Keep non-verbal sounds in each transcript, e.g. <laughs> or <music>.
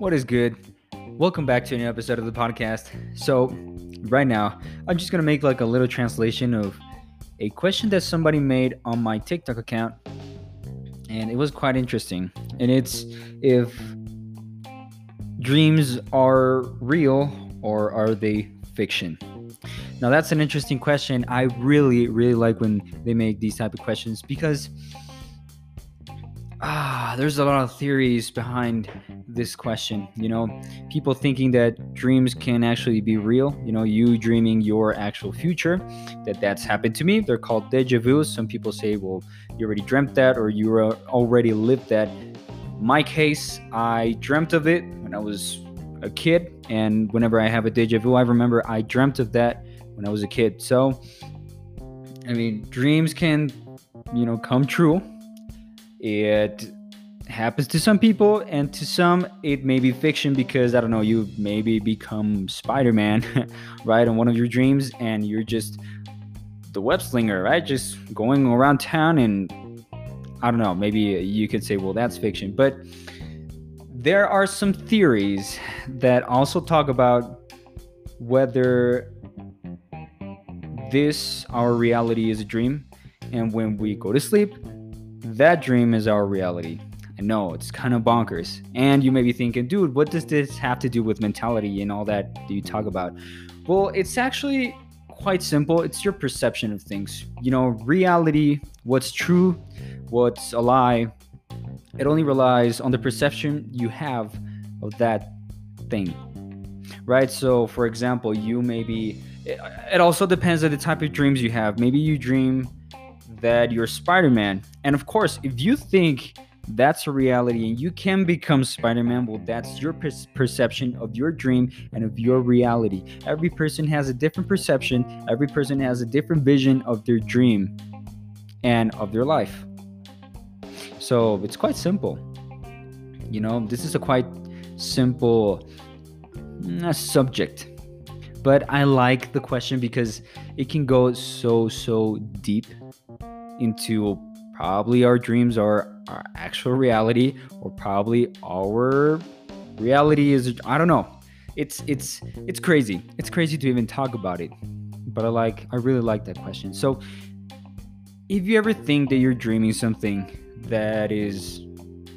What is good? Welcome back to a new episode of the podcast. So, right now, I'm just gonna make like a little translation of a question that somebody made on my TikTok account, and it was quite interesting. And it's if dreams are real or are they fiction? Now, that's an interesting question. I really, really like when they make these type of questions because ah, there's a lot of theories behind this question. You know, people thinking that dreams can actually be real. You know, you dreaming your actual future. That that's happened to me. They're called deja vu. Some people say, well, you already dreamt that, or you already lived that. My case, I dreamt of it when I was a kid, and whenever I have a deja vu, I remember I dreamt of that when I was a kid. So, I mean, dreams can, you know, come true it happens to some people, and to some, it may be fiction because I don't know, you maybe become Spider Man, <laughs> right, in one of your dreams, and you're just the web slinger, right? Just going around town, and I don't know, maybe you could say, well, that's fiction. But there are some theories that also talk about whether this, our reality, is a dream, and when we go to sleep, that dream is our reality. I know it's kind of bonkers. And you may be thinking, dude, what does this have to do with mentality and all that you talk about? Well, it's actually quite simple. It's your perception of things. You know, reality, what's true, what's a lie, it only relies on the perception you have of that thing. Right? So, for example, you maybe, it also depends on the type of dreams you have. Maybe you dream that you're Spider Man. And of course, if you think that's a reality and you can become Spider-Man, well, that's your per- perception of your dream and of your reality. Every person has a different perception, every person has a different vision of their dream and of their life. So it's quite simple. You know, this is a quite simple uh, subject. But I like the question because it can go so, so deep into probably our dreams are our actual reality or probably our reality is I don't know. It's it's it's crazy. It's crazy to even talk about it. But I like I really like that question. So if you ever think that you're dreaming something that is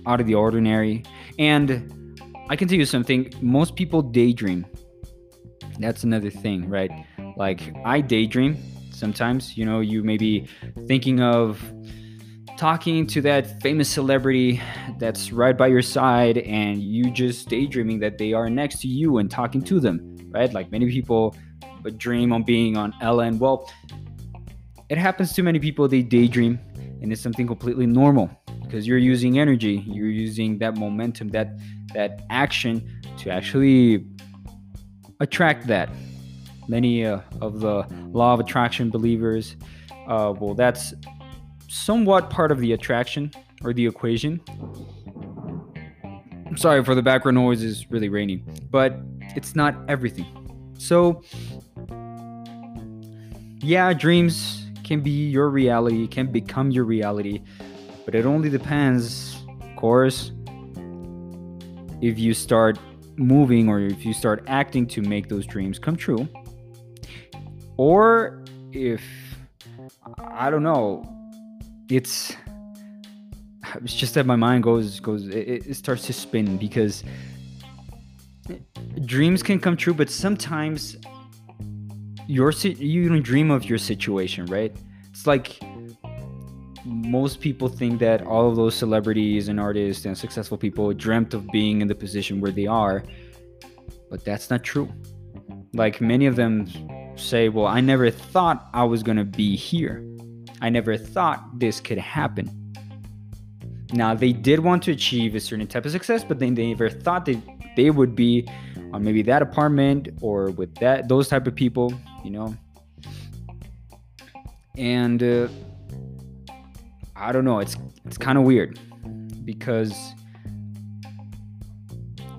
out of the ordinary and I can tell you something, most people daydream. That's another thing, right? Like I daydream sometimes. You know, you may be thinking of talking to that famous celebrity that's right by your side and you just daydreaming that they are next to you and talking to them, right? Like many people dream on being on Ellen. Well, it happens to many people, they daydream and it's something completely normal because you're using energy, you're using that momentum, that that action to actually attract that many uh, of the law of attraction believers, uh, well, that's somewhat part of the attraction or the equation. I'm sorry for the background noise, is really raining, but it's not everything. So, yeah, dreams can be your reality, can become your reality, but it only depends, of course, if you start moving or if you start acting to make those dreams come true or if I don't know, it's it's just that my mind goes goes it, it starts to spin because dreams can come true, but sometimes your you don't dream of your situation, right? It's like most people think that all of those celebrities and artists and successful people dreamt of being in the position where they are, but that's not true. Like many of them say, well, I never thought I was going to be here. I never thought this could happen. Now, they did want to achieve a certain type of success, but then they never thought that they would be on maybe that apartment or with that those type of people, you know. And uh, I don't know, it's it's kind of weird because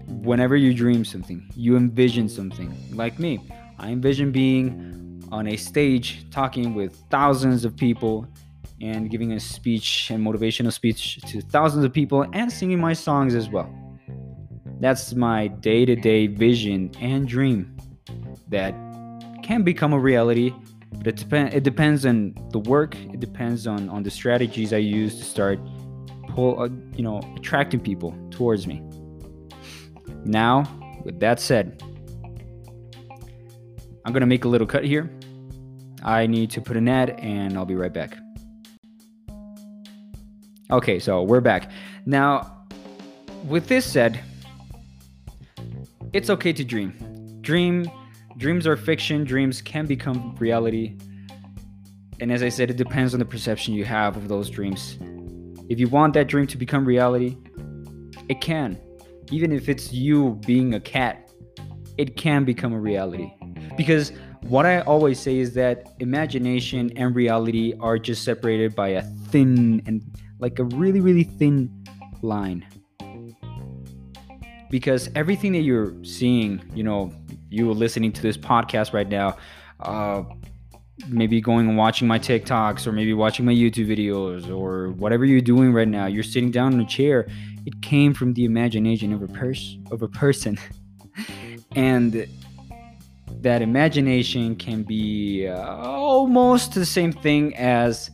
whenever you dream something, you envision something. Like me, I envision being on a stage talking with thousands of people and giving a speech and motivational speech to thousands of people and singing my songs as well. That's my day to day vision and dream that can become a reality. But it, dep- it depends on the work, it depends on, on the strategies I use to start pull, uh, you know, attracting people towards me. Now, with that said, I'm gonna make a little cut here. I need to put an ad and I'll be right back. Okay, so we're back. Now, with this said, it's okay to dream. Dream dreams are fiction, dreams can become reality. And as I said, it depends on the perception you have of those dreams. If you want that dream to become reality, it can. Even if it's you being a cat, it can become a reality. Because what I always say is that imagination and reality are just separated by a thin and like a really, really thin line. Because everything that you're seeing, you know, you listening to this podcast right now, uh, maybe going and watching my TikToks or maybe watching my YouTube videos or whatever you're doing right now, you're sitting down in a chair. It came from the imagination of a person of a person. <laughs> and that imagination can be uh, almost the same thing as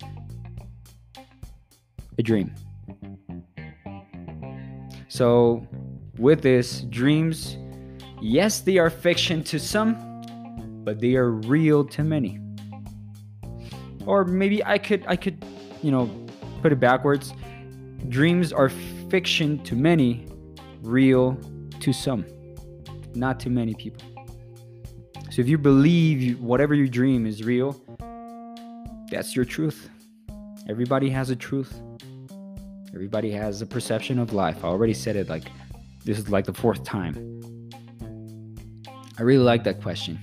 a dream. So, with this, dreams, yes, they are fiction to some, but they are real to many. Or maybe I could I could, you know, put it backwards. Dreams are fiction to many, real to some. Not to many people. So if you believe whatever you dream is real, that's your truth. Everybody has a truth. Everybody has a perception of life. I already said it like this is like the fourth time. I really like that question.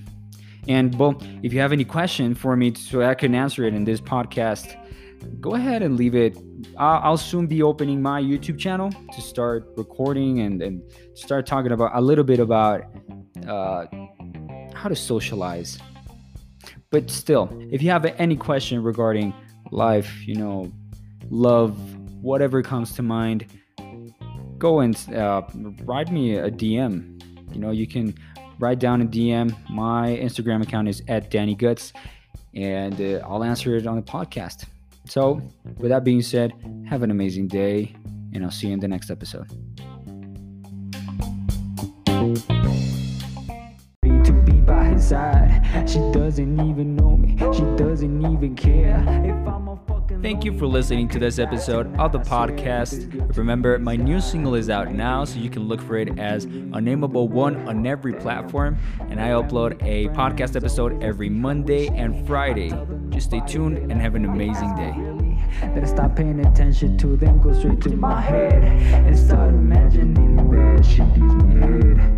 And well, if you have any question for me so I can answer it in this podcast, go ahead and leave it. I'll, soon be opening my YouTube channel to start recording and, and start talking about a little bit about uh, how to socialize. But still, if you have any question regarding life, you know, love, whatever comes to mind, go and uh, write me a DM. You know, you can write down a DM. My Instagram account is at Danny Guts, and uh, I'll answer it on the podcast. So, with that being said, have an amazing day, and I'll see you in the next episode. Doesn't even know me, she doesn't even care if I'm a Thank you for listening to this episode of the podcast. Remember, my new single is out now, so you can look for it as Unnameable One on every platform. And I upload a podcast episode every Monday and Friday. Just stay tuned and have an amazing day. That I stop paying attention to them, go straight to my head and start imagining that she gives me head.